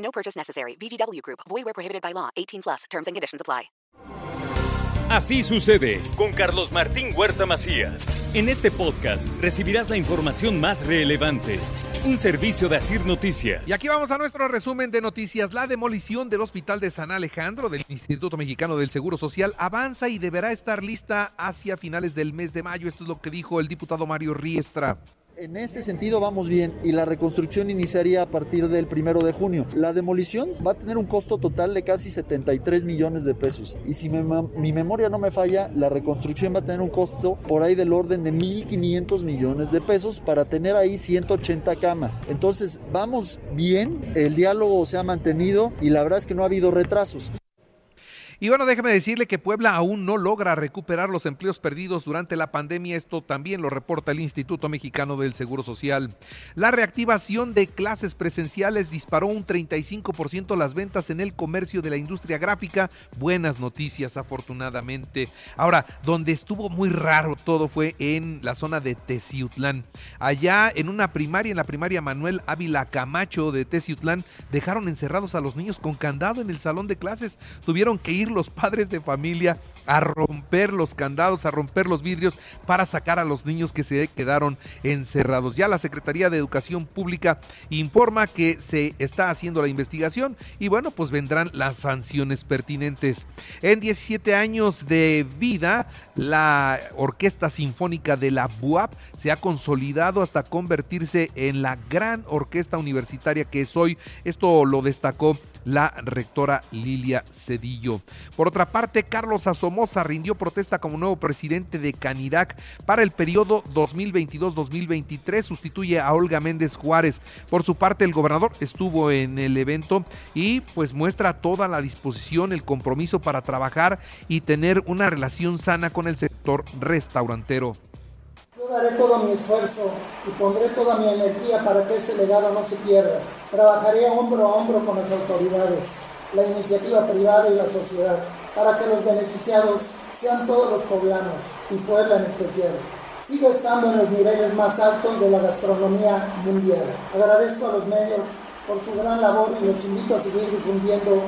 No purchase necessary. VGW Group. Void where prohibited by law. 18 plus. Terms and conditions apply. Así sucede con Carlos Martín Huerta Macías. En este podcast recibirás la información más relevante. Un servicio de Asir Noticias. Y aquí vamos a nuestro resumen de noticias. La demolición del Hospital de San Alejandro del Instituto Mexicano del Seguro Social avanza y deberá estar lista hacia finales del mes de mayo. Esto es lo que dijo el diputado Mario Riestra. En ese sentido vamos bien y la reconstrucción iniciaría a partir del primero de junio. La demolición va a tener un costo total de casi 73 millones de pesos y si mi memoria no me falla, la reconstrucción va a tener un costo por ahí del orden de 1.500 millones de pesos para tener ahí 180 camas. Entonces vamos bien, el diálogo se ha mantenido y la verdad es que no ha habido retrasos. Y bueno, déjeme decirle que Puebla aún no logra recuperar los empleos perdidos durante la pandemia. Esto también lo reporta el Instituto Mexicano del Seguro Social. La reactivación de clases presenciales disparó un 35% las ventas en el comercio de la industria gráfica. Buenas noticias, afortunadamente. Ahora, donde estuvo muy raro todo fue en la zona de Teciutlán. Allá en una primaria, en la primaria Manuel Ávila Camacho de Teciutlán, dejaron encerrados a los niños con candado en el salón de clases. Tuvieron que ir los padres de familia a romper los candados, a romper los vidrios para sacar a los niños que se quedaron encerrados. Ya la Secretaría de Educación Pública informa que se está haciendo la investigación y bueno, pues vendrán las sanciones pertinentes. En 17 años de vida, la Orquesta Sinfónica de la BUAP se ha consolidado hasta convertirse en la gran orquesta universitaria que es hoy. Esto lo destacó la rectora Lilia Cedillo. Por otra parte, Carlos Asomosa rindió protesta como nuevo presidente de Canirac para el periodo 2022-2023. Sustituye a Olga Méndez Juárez. Por su parte, el gobernador estuvo en el evento y pues muestra toda la disposición, el compromiso para trabajar y tener una relación sana con el sector restaurantero. Yo daré todo mi esfuerzo y pondré toda mi energía para que este legado no se pierda. Trabajaré hombro a hombro con las autoridades, la iniciativa privada y la sociedad para que los beneficiados sean todos los poblanos y Puebla en especial. Sigo estando en los niveles más altos de la gastronomía mundial. Agradezco a los medios por su gran labor y los invito a seguir difundiendo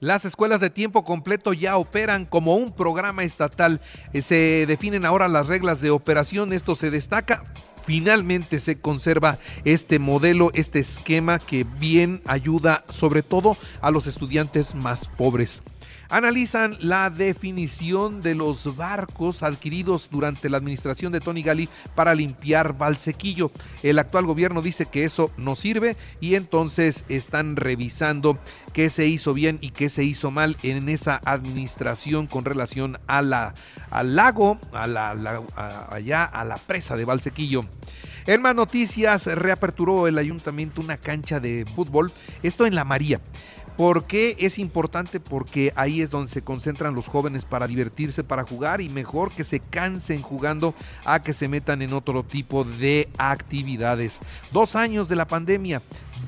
las escuelas de tiempo completo ya operan como un programa estatal. Eh, se definen ahora las reglas de operación. Esto se destaca finalmente se conserva este modelo, este esquema que bien ayuda sobre todo a los estudiantes más pobres analizan la definición de los barcos adquiridos durante la administración de Tony Gali para limpiar Valsequillo. El actual gobierno dice que eso no sirve y entonces están revisando qué se hizo bien y qué se hizo mal en esa administración con relación a la, al lago, a la, allá a la presa de Valsequillo. En más noticias, reaperturó el ayuntamiento una cancha de fútbol, esto en La María. ¿Por qué es importante? Porque ahí es donde se concentran los jóvenes para divertirse, para jugar y mejor que se cansen jugando a que se metan en otro tipo de actividades. Dos años de la pandemia,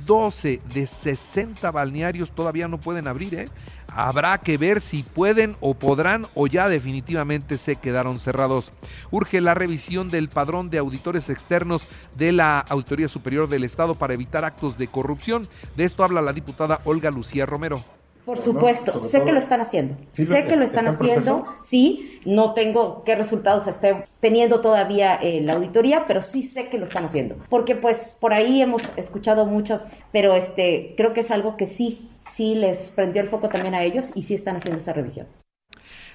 12 de 60 balnearios todavía no pueden abrir, ¿eh? Habrá que ver si pueden o podrán o ya definitivamente se quedaron cerrados. Urge la revisión del padrón de auditores externos de la Auditoría Superior del Estado para evitar actos de corrupción. De esto habla la diputada Olga Lucía Romero. Por supuesto, sé que lo están haciendo. sé que lo están haciendo, sí, no tengo qué resultados esté teniendo todavía eh, la auditoría, pero sí sé que lo están haciendo. Porque pues por ahí hemos escuchado muchos, pero este creo que es algo que sí sí les prendió el foco también a ellos y sí están haciendo esa revisión.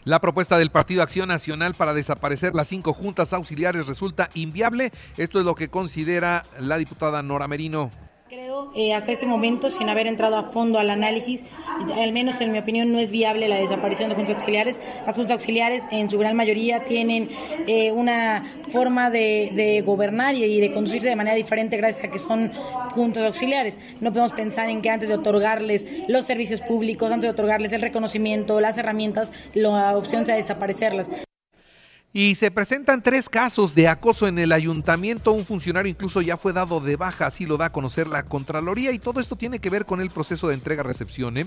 La propuesta del Partido Acción Nacional para desaparecer las cinco juntas auxiliares resulta inviable. Esto es lo que considera la diputada Nora Merino. Creo, eh, hasta este momento, sin haber entrado a fondo al análisis, al menos en mi opinión, no es viable la desaparición de juntas auxiliares. Las juntas auxiliares, en su gran mayoría, tienen eh, una forma de, gobernar y, de conducirse de manera diferente gracias a que son juntas auxiliares. No podemos pensar en que antes de otorgarles los servicios públicos, antes de otorgarles el reconocimiento, las herramientas, la opción sea desaparecerlas. Y se presentan tres casos de acoso en el ayuntamiento. Un funcionario incluso ya fue dado de baja, así lo da a conocer la Contraloría. Y todo esto tiene que ver con el proceso de entrega-recepción. ¿eh?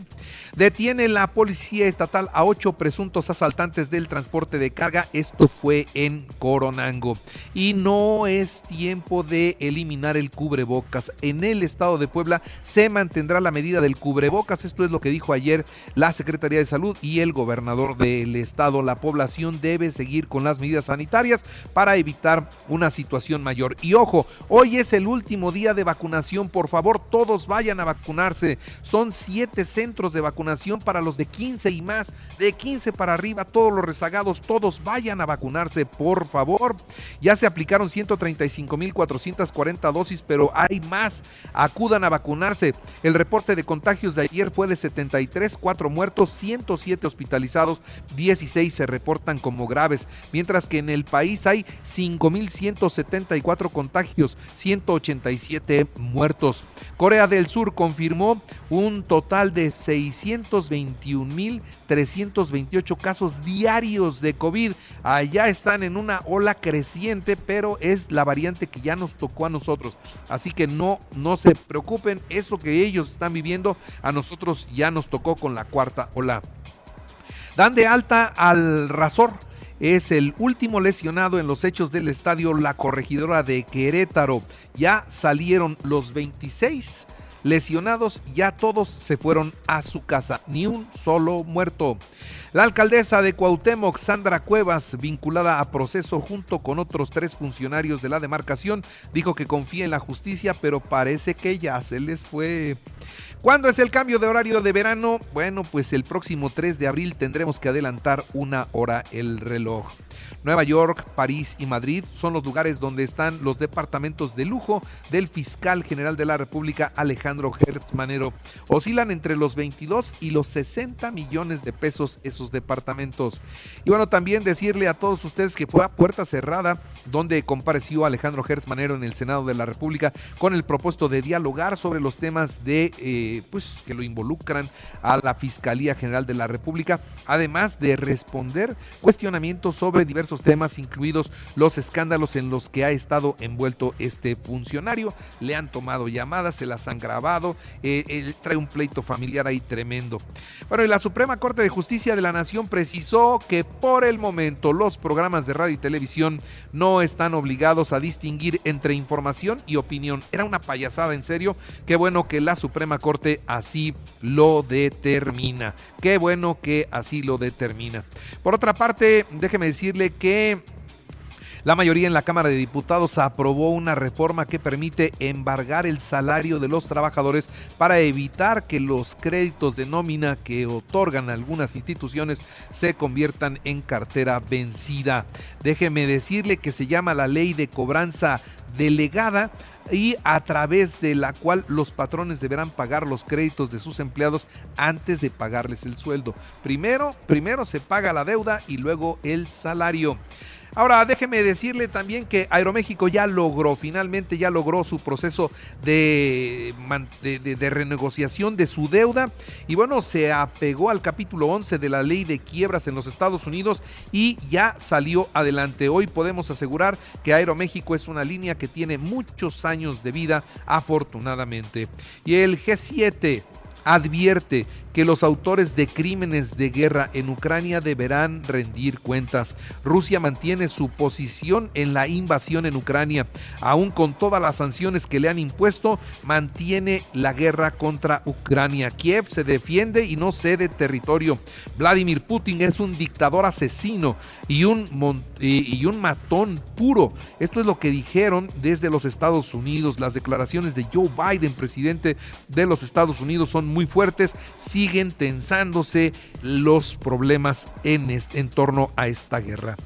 Detiene la policía estatal a ocho presuntos asaltantes del transporte de carga. Esto fue en Coronango. Y no es tiempo de eliminar el cubrebocas. En el estado de Puebla se mantendrá la medida del cubrebocas. Esto es lo que dijo ayer la Secretaría de Salud y el gobernador del estado. La población debe seguir con las medidas sanitarias para evitar una situación mayor. Y ojo, hoy es el último día de vacunación, por favor todos vayan a vacunarse. Son siete centros de vacunación para los de 15 y más, de 15 para arriba, todos los rezagados, todos vayan a vacunarse, por favor. Ya se aplicaron 135.440 dosis, pero hay más. Acudan a vacunarse. El reporte de contagios de ayer fue de 73, 4 muertos, 107 hospitalizados, 16 se reportan como graves mientras que en el país hay 5.174 contagios, 187 muertos. Corea del Sur confirmó un total de 621.328 casos diarios de COVID. Allá están en una ola creciente, pero es la variante que ya nos tocó a nosotros. Así que no, no se preocupen, eso que ellos están viviendo, a nosotros ya nos tocó con la cuarta ola. Dan de alta al Razor es el último lesionado en los hechos del estadio La Corregidora de Querétaro. Ya salieron los 26 lesionados, ya todos se fueron a su casa, ni un solo muerto. La alcaldesa de Cuauhtémoc, Sandra Cuevas, vinculada a proceso junto con otros tres funcionarios de la demarcación, dijo que confía en la justicia, pero parece que ya se les fue. ¿Cuándo es el cambio de horario de verano? Bueno, pues el próximo 3 de abril tendremos que adelantar una hora el reloj. Nueva York, París y Madrid son los lugares donde están los departamentos de lujo del fiscal general de la República Alejandro Hertz Manero. Oscilan entre los 22 y los 60 millones de pesos esos departamentos. Y bueno, también decirle a todos ustedes que fue a puerta cerrada donde compareció Alejandro Hertz Manero en el Senado de la República con el propósito de dialogar sobre los temas de eh, pues que lo involucran a la Fiscalía General de la República, además de responder cuestionamientos sobre diversos temas, incluidos los escándalos en los que ha estado envuelto este funcionario. Le han tomado llamadas, se las han grabado, eh, trae un pleito familiar ahí tremendo. Bueno, y la Suprema Corte de Justicia de la Nación precisó que por el momento los programas de radio y televisión no están obligados a distinguir entre información y opinión. Era una payasada, en serio. Qué bueno que la Suprema Corte así lo determina. Qué bueno que así lo determina. Por otra parte, déjeme decirle que que la mayoría en la Cámara de Diputados aprobó una reforma que permite embargar el salario de los trabajadores para evitar que los créditos de nómina que otorgan algunas instituciones se conviertan en cartera vencida. Déjeme decirle que se llama la ley de cobranza delegada y a través de la cual los patrones deberán pagar los créditos de sus empleados antes de pagarles el sueldo. Primero, primero se paga la deuda y luego el salario. Ahora, déjeme decirle también que Aeroméxico ya logró, finalmente ya logró su proceso de, de, renegociación de su deuda y bueno, se apegó al capítulo 11 de la ley de quiebras en los Estados Unidos y ya salió adelante. Hoy podemos asegurar que Aeroméxico es una línea que tiene muchos años de vida, afortunadamente. Y el G7 advierte que los autores de crímenes de guerra en Ucrania deberán rendir cuentas. Rusia mantiene su posición en la invasión en Ucrania. Aún con todas las sanciones que le han impuesto, mantiene la guerra contra Ucrania. Kiev se defiende y no cede territorio. Vladimir Putin es un dictador asesino y un, y un matón puro. Esto es lo que dijeron desde los Estados Unidos. Las declaraciones de Joe Biden, presidente de los Estados Unidos, son muy fuertes siguen tensándose los problemas en, en torno a esta guerra.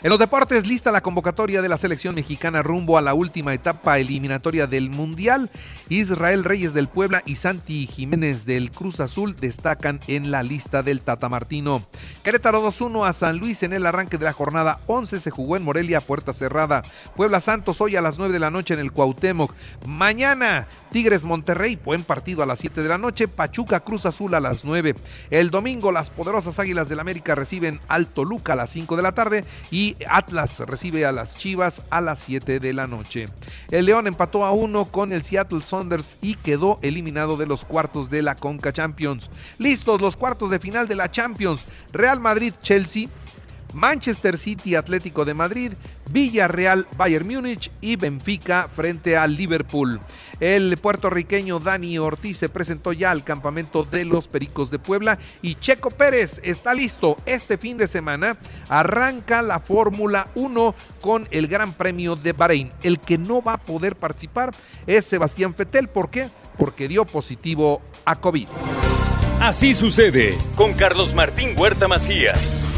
En los deportes, lista la convocatoria de la selección mexicana rumbo a la última etapa eliminatoria del Mundial. Israel Reyes del Puebla y Santi Jiménez del Cruz Azul destacan en la lista del Tata Martino. Querétaro 2-1 a San Luis en el arranque de la jornada 11 se jugó en Morelia, puerta cerrada. Puebla Santos hoy a las 9 de la noche en el Cuauhtémoc. Mañana Tigres Monterrey, buen partido a las 7 de la noche. Pachuca Cruz Azul a las 9. El domingo las poderosas Águilas del América reciben al Toluca a las 5 de la tarde Atlas recibe a las Chivas a las 7 de la noche. El León empató a 1 con el Seattle Saunders y quedó eliminado de los cuartos de la Conca Champions. Listos los cuartos de final de la Champions. Real Madrid-Chelsea. Manchester City Atlético de Madrid, Villarreal Bayern Múnich y Benfica frente al Liverpool. El puertorriqueño Dani Ortiz se presentó ya al campamento de los Pericos de Puebla y Checo Pérez está listo. Este fin de semana arranca la Fórmula 1 con el Gran Premio de Bahrein. El que no va a poder participar es Sebastián Fetel. ¿Por qué? Porque dio positivo a COVID. Así sucede con Carlos Martín Huerta Macías.